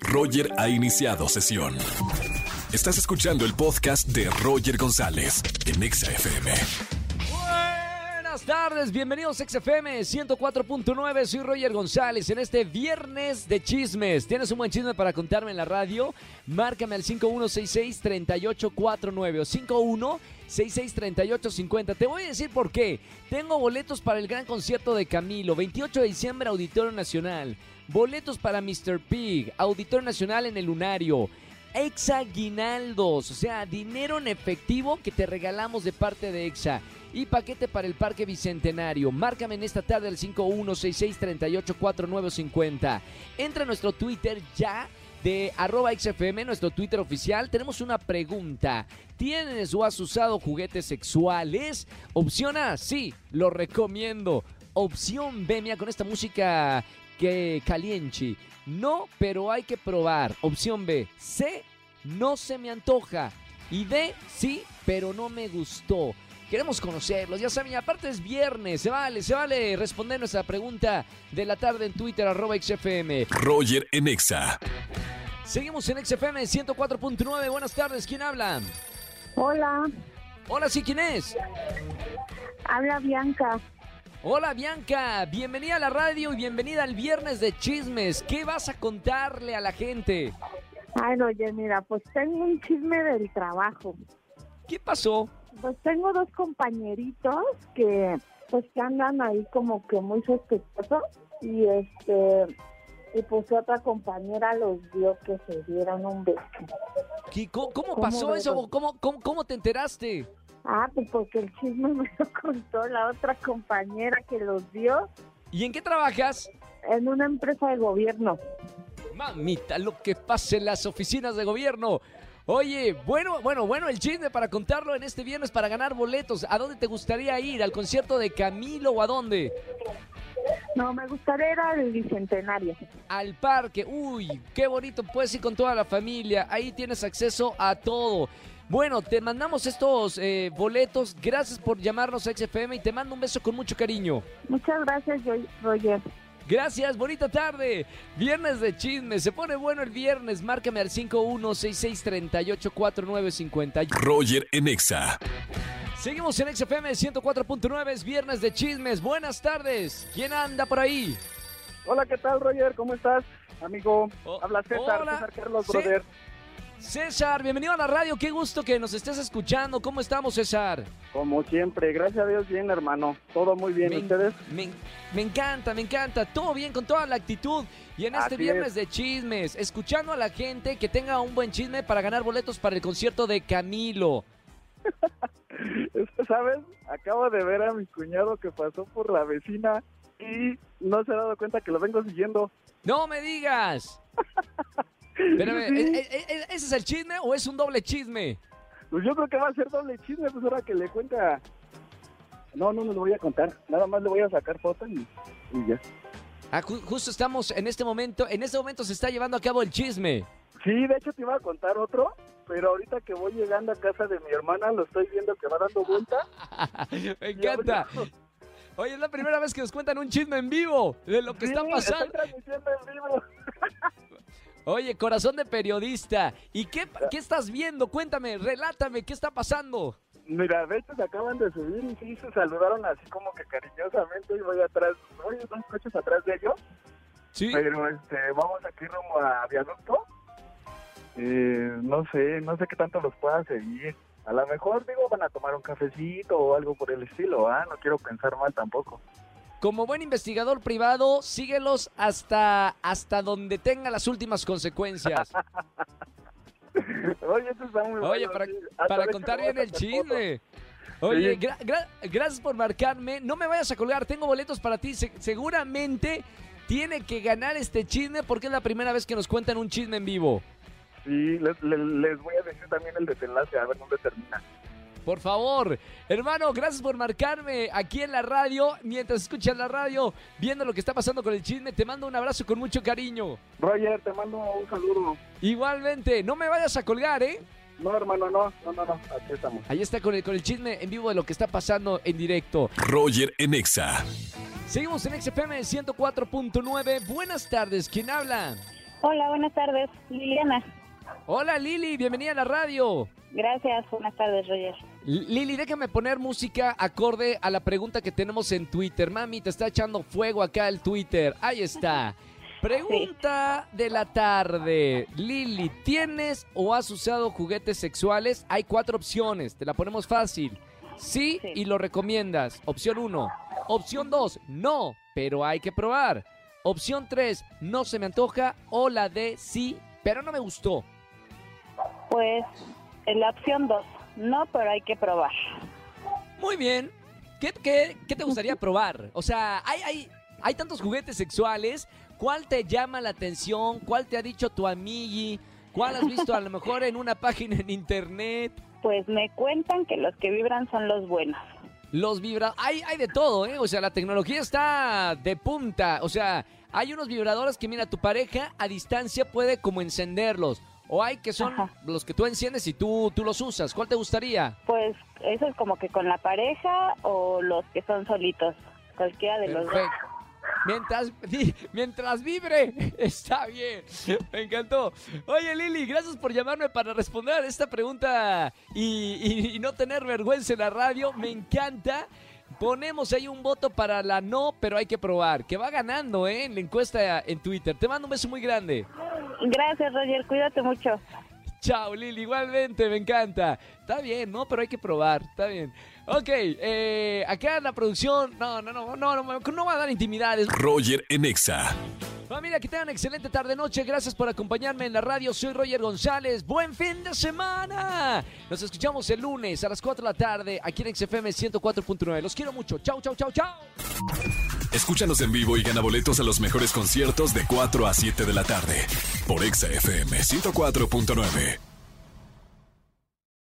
Roger ha iniciado sesión. Estás escuchando el podcast de Roger González en Exa FM. Buenas tardes, bienvenidos a XFM 104.9, soy Roger González en este viernes de chismes. ¿Tienes un buen chisme para contarme en la radio? Márcame al 5166-3849 o 5166-3850. Te voy a decir por qué. Tengo boletos para el gran concierto de Camilo, 28 de diciembre, Auditorio Nacional. Boletos para Mr. Pig, Auditorio Nacional en el Lunario. Exa Guinaldos, o sea, dinero en efectivo que te regalamos de parte de Exa. Y paquete para el Parque Bicentenario. Márcame en esta tarde al 5166384950. Entra a nuestro Twitter ya de arroba XFM, nuestro Twitter oficial. Tenemos una pregunta. ¿Tienes o has usado juguetes sexuales? Opción A, sí, lo recomiendo. Opción B, mira, con esta música que caliente. No, pero hay que probar. Opción B. C. No se me antoja. Y D. Sí, pero no me gustó. Queremos conocerlos, ya saben, aparte es viernes, se vale, se vale responder nuestra pregunta de la tarde en Twitter, arroba XFM. Roger en Exa. Seguimos en XFM 104.9, buenas tardes, ¿quién habla? Hola, Hola, sí, ¿quién es? habla Bianca. Hola Bianca, bienvenida a la radio y bienvenida al viernes de chismes. ¿Qué vas a contarle a la gente? Ay, oye, mira, pues tengo un chisme del trabajo. ¿Qué pasó? Pues tengo dos compañeritos que, pues que andan ahí como que muy sospechosos y este, y pues otra compañera los vio que se dieron un beso. ¿Qué- ¿Cómo, cómo ¿Cómo pasó eso? ¿Cómo, cómo, cómo te enteraste? Ah, pues porque el chisme me lo contó la otra compañera que los vio ¿Y en qué trabajas? en una empresa de gobierno. Mamita, lo que pasa en las oficinas de gobierno. Oye, bueno, bueno, bueno, el chisme para contarlo en este viernes para ganar boletos. ¿A dónde te gustaría ir? ¿Al concierto de Camilo o a dónde? No, me gustaría ir al bicentenario. Al parque. Uy, qué bonito. Puedes ir con toda la familia. Ahí tienes acceso a todo. Bueno, te mandamos estos eh, boletos. Gracias por llamarnos a XFM y te mando un beso con mucho cariño. Muchas gracias, Roger. Gracias, bonita tarde. Viernes de chisme. Se pone bueno el viernes. Márcame al 5166384950. Roger en Exa. Seguimos en XFM 104.9. Es viernes de chismes. Buenas tardes. ¿Quién anda por ahí? Hola, ¿qué tal, Roger? ¿Cómo estás, amigo? Oh, Habla César, hola. César Carlos, Sí. brother. César, bienvenido a la radio. Qué gusto que nos estés escuchando. ¿Cómo estamos, César? Como siempre, gracias a Dios, bien, hermano. Todo muy bien, Me, ¿ustedes? me- me encanta, me encanta. Todo bien, con toda la actitud. Y en este Así viernes es. de chismes, escuchando a la gente que tenga un buen chisme para ganar boletos para el concierto de Camilo. ¿Sabes? Acabo de ver a mi cuñado que pasó por la vecina y no se ha dado cuenta que lo vengo siguiendo. ¡No me digas! Espérame, Sí. ¿e- e- e- ¿ese es el chisme o es un doble chisme? Pues yo creo que va a ser doble chisme, pues ahora que le cuenta. No, no, no lo voy a contar. Nada más le voy a sacar foto y, y ya. Ah, ju- justo estamos en este momento, en este momento se está llevando a cabo el chisme. Sí, de hecho te iba a contar otro, pero ahorita que voy llegando a casa de mi hermana lo estoy viendo que va dando vuelta. me encanta. Oye, es la primera vez que nos cuentan un chisme en vivo de lo que está pasando. Estoy transmitiendo en vivo. Oye, corazón de periodista. ¿Y qué, qué estás viendo? Cuéntame, relátame, ¿qué está pasando? Mira, de hecho se acaban de subir y sí se saludaron así como que cariñosamente y voy atrás, voy dos coches atrás de ellos, Sí. pero este, vamos aquí rumbo a viaducto. Eh, no sé, no sé qué tanto los pueda seguir. A lo mejor, digo, van a tomar un cafecito o algo por el estilo, ¿ah? No quiero pensar mal tampoco. Como buen investigador privado, síguelos hasta, hasta donde tenga las últimas consecuencias. Oye, esto está muy Oye, bueno, para, contar bien el chisme. Oye, Sí. gra- gra- gracias por marcarme. No me vayas a colgar, tengo boletos para ti. Se- seguramente tiene que ganar este chisme porque es la primera vez que nos cuentan un chisme en vivo. Sí, les, les- les voy a decir también el desenlace, a ver dónde termina. Por favor, hermano, gracias por marcarme aquí en la radio. Mientras escuchas la radio, viendo lo que está pasando con el chisme, te mando un abrazo con mucho cariño. Roger, te mando un saludo. Igualmente, no me vayas a colgar, ¿eh? No, hermano, no, no, no, no, aquí estamos. Ahí está con el, con el chisme en vivo de lo que está pasando en directo. Roger en Exa. Seguimos en XFM 104.9. Buenas tardes, ¿quién habla? Hola, buenas tardes. Liliana. Hola Lili, bienvenida a la radio. Gracias, buenas tardes, Roger. Lili, déjame poner música acorde a la pregunta que tenemos en Twitter. Mami, te está echando fuego acá el Twitter. Ahí está. Pregunta de la tarde. Lili, ¿tienes o has usado juguetes sexuales? Hay cuatro opciones, te la ponemos fácil. Sí, Sí. y lo recomiendas. Opción 1. Opción 2, no, pero hay que probar. Opción 3, no se me antoja. O la D, sí, pero no me gustó. Pues en la opción 2, no, pero hay que probar. Muy bien. ¿Qué, qué, qué te gustaría probar? O sea, hay, hay, hay tantos juguetes sexuales. ¿Cuál te llama la atención? ¿Cuál te ha dicho tu amigui? ¿Cuál has visto a lo mejor en una página en internet? Pues me cuentan que los que vibran son los buenos. Los vibra... Hay, hay de todo, ¿eh? O sea, la tecnología está de punta. O sea, hay unos vibradores que, mira, tu pareja a distancia puede como encenderlos. O hay que son Ajá. los que tú enciendes y tú, tú los usas. ¿Cuál te gustaría? Pues eso es como que con la pareja o los que son solitos. Cualquiera de los dos. Mientras, mientras vibre, está bien. Me encantó. Oye, Lili, gracias por llamarme para responder esta pregunta y, y- y no tener vergüenza en la radio. Me encanta. Ponemos ahí un voto para la no, pero hay que probar. Que va ganando, ¿eh? En la encuesta en Twitter. Te mando un beso muy grande. Gracias, Roger. Cuídate mucho. Chao, Lili, igualmente, me encanta. Está bien, ¿no? Pero hay que probar, está bien. Ok, eh, acá en la producción, no, no, no, no, no, no va a dar intimidades. Roger en Exa. Familia, que tengan excelente tarde-noche. Gracias por acompañarme en la radio. Soy Roger González. ¡Buen fin de semana! Nos escuchamos el lunes a las 4 de la tarde aquí en XFM 104.9. Los quiero mucho. Chau, chau, chau, chau. Escúchanos en vivo y gana boletos a los mejores conciertos de 4 a 7 de la tarde por Exa FM 104.9.